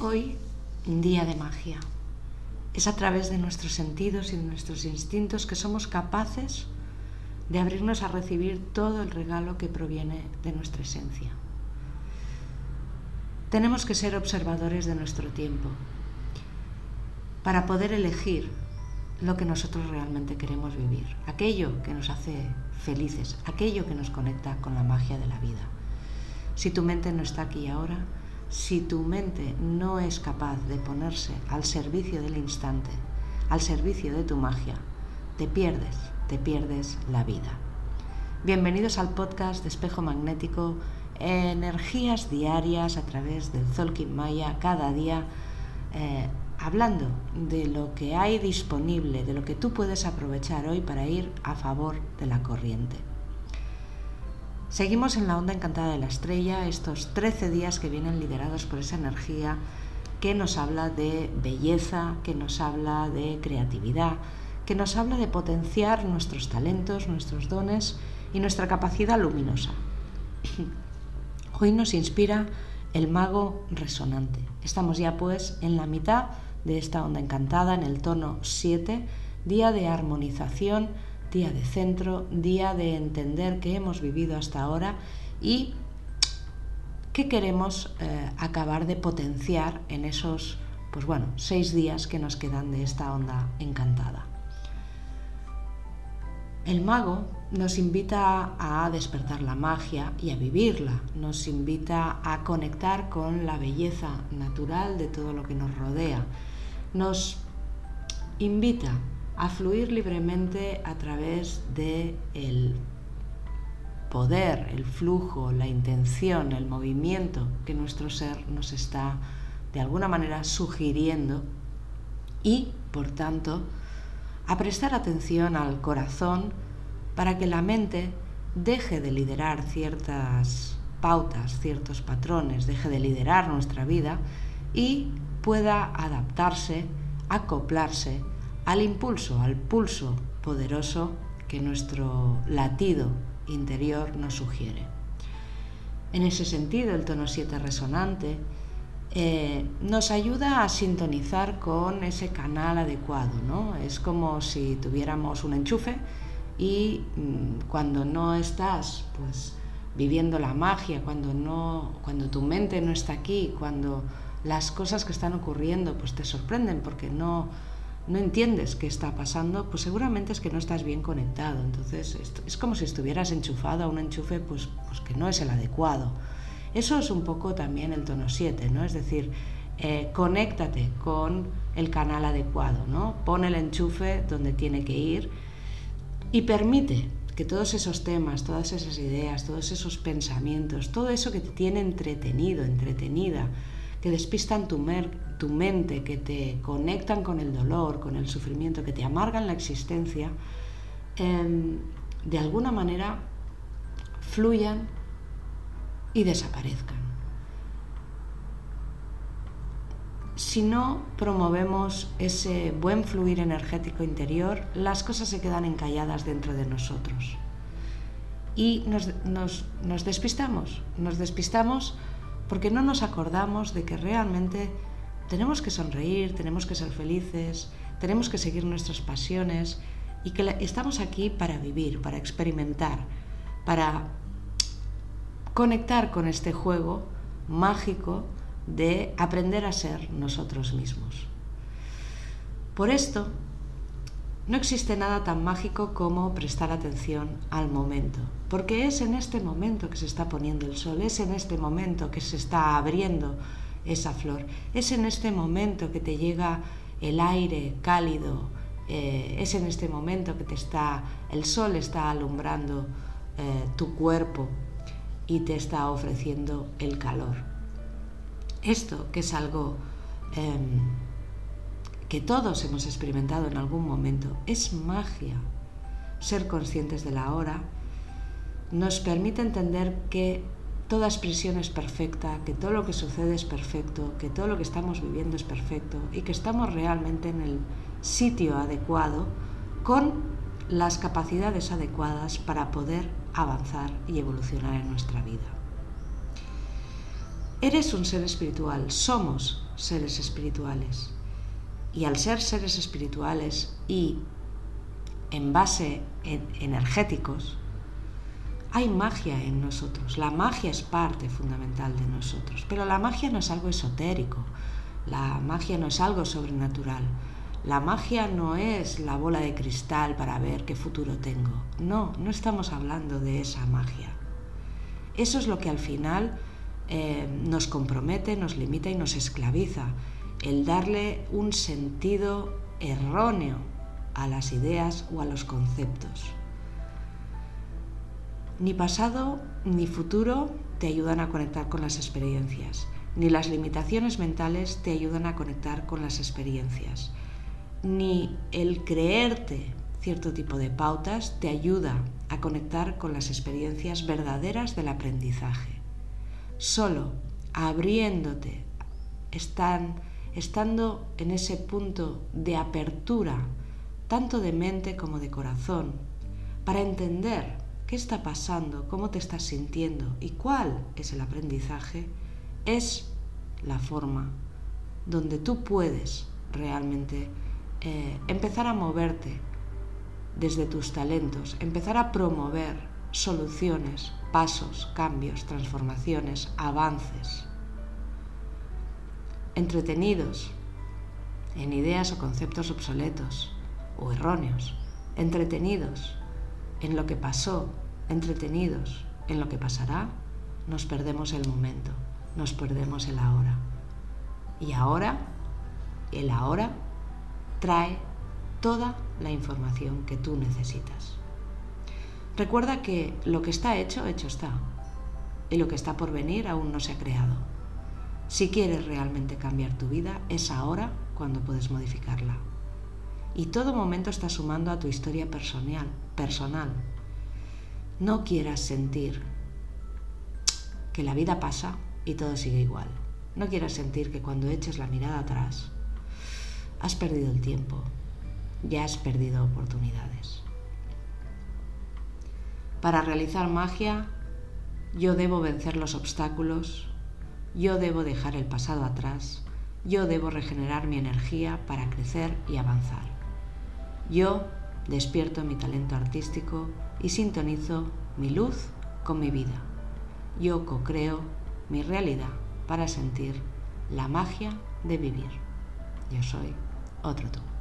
Hoy, día de magia. Es a través de nuestros sentidos y de nuestros instintos que somos capaces de abrirnos a recibir todo el regalo que proviene de nuestra esencia. Tenemos que ser observadores de nuestro tiempo para poder elegir lo que nosotros realmente queremos vivir, aquello que nos hace felices, aquello que nos conecta con la magia de la vida. Si tu mente no está aquí ahora, si tu mente no es capaz de ponerse al servicio del instante, al servicio de tu magia, te pierdes, te pierdes la vida. Bienvenidos al podcast de Espejo Magnético energías diarias a través del Zolkin Maya cada día, eh, hablando de lo que hay disponible, de lo que tú puedes aprovechar hoy para ir a favor de la corriente. Seguimos en la onda encantada de la estrella, estos 13 días que vienen liderados por esa energía que nos habla de belleza, que nos habla de creatividad, que nos habla de potenciar nuestros talentos, nuestros dones y nuestra capacidad luminosa. Hoy nos inspira el mago resonante. Estamos ya pues en la mitad de esta onda encantada, en el tono 7, día de armonización, día de centro, día de entender qué hemos vivido hasta ahora y qué queremos eh, acabar de potenciar en esos, pues bueno, seis días que nos quedan de esta onda encantada. El mago nos invita a despertar la magia y a vivirla, nos invita a conectar con la belleza natural de todo lo que nos rodea, nos invita a fluir libremente a través de el poder, el flujo, la intención, el movimiento que nuestro ser nos está de alguna manera sugiriendo y, por tanto, a prestar atención al corazón para que la mente deje de liderar ciertas pautas, ciertos patrones, deje de liderar nuestra vida y pueda adaptarse, acoplarse al impulso, al pulso poderoso que nuestro latido interior nos sugiere. En ese sentido, el tono 7 resonante eh, nos ayuda a sintonizar con ese canal adecuado, ¿no? Es como si tuviéramos un enchufe y mm, cuando no estás pues viviendo la magia, cuando no cuando tu mente no está aquí, cuando las cosas que están ocurriendo pues te sorprenden porque no no entiendes qué está pasando, pues seguramente es que no estás bien conectado. Entonces es, como si estuvieras enchufado a un enchufe pues, pues que no es el adecuado. Eso es un poco también el tono 7, ¿no? Es decir, eh, conéctate con el canal adecuado, ¿no? Pon el enchufe donde tiene que ir y permite que todos esos temas, todas esas ideas, todos esos pensamientos, todo eso que te tiene entretenido, entretenida, que despistan tu, tu mente, que te conectan con el dolor, con el sufrimiento, que te amargan la existencia, em, de alguna manera fluyan y desaparezcan. Si no promovemos ese buen fluir energético interior, las cosas se quedan encalladas dentro de nosotros. Y nos, nos despistamos, nos despistamos porque no nos acordamos de que realmente tenemos que sonreír, tenemos que ser felices, tenemos que seguir nuestras pasiones y que estamos aquí para vivir, para experimentar, para conectar con este juego mágico de aprender a ser nosotros mismos. Por esto, no existe nada tan mágico como prestar atención al momento, porque es en este momento que se está poniendo el sol, es en este momento que se está abriendo esa flor, es en este momento que te llega el aire cálido, eh, es en este momento que te está, el sol está alumbrando eh, tu cuerpo y te está ofreciendo el calor. Esto que es algo em, que todos hemos experimentado en algún momento, es magia. Ser conscientes de la hora nos permite entender que toda expresión es perfecta, que todo lo que sucede es perfecto, que todo lo que estamos viviendo es perfecto y que estamos realmente en el sitio adecuado con las capacidades adecuadas para poder avanzar y evolucionar en nuestra vida. Eres un ser espiritual, somos seres espirituales. Y al ser seres espirituales y en base en energéticos, hay magia en nosotros. La magia es parte fundamental de nosotros. Pero la magia no es algo esotérico. La magia no es algo sobrenatural. La magia no es la bola de cristal para ver qué futuro tengo. No, no estamos hablando de esa magia. Eso es lo que al final eh, nos compromete, nos limita y nos esclaviza. El darle un sentido erróneo a las ideas o a los conceptos. Ni pasado ni futuro te ayudan a conectar con las experiencias, ni las limitaciones mentales te ayudan a conectar con las experiencias ni el creerte cierto tipo de pautas te ayuda a conectar con las experiencias verdaderas del aprendizaje. Solo abriéndote, están, estando en ese punto de apertura, tanto de mente como de corazón, para entender qué está pasando, cómo te estás sintiendo y cuál es el aprendizaje, es la forma donde tú puedes realmente eh, empezar a moverte desde tus talentos, empezar a promover soluciones, pasos, cambios, transformaciones, avances, entretenidos en ideas o conceptos obsoletos o erróneos, entretenidos en lo que pasó, entretenidos en lo que pasará, nos perdemos el momento, nos perdemos el ahora. Y ahora, el ahora trae toda la información que tú necesitas. Recuerda que lo que está hecho, hecho está. Y lo que está por venir aún no se ha creado. Si quieres realmente cambiar tu vida, es ahora cuando puedes modificarla. Y todo momento está sumando a tu historia personal. personal. No quieras sentir que la vida pasa y todo sigue igual. No quieras sentir que cuando eches la mirada atrás has perdido el tiempo, ya has perdido oportunidades. Para realizar magia, yo debo vencer los obstáculos, yo debo dejar el pasado atrás, yo debo regenerar mi energía para crecer y avanzar. Yo despierto mi talento artístico y sintonizo mi luz con mi vida. Yo co-creo mi realidad para sentir la magia de vivir. Yo soy otro tú.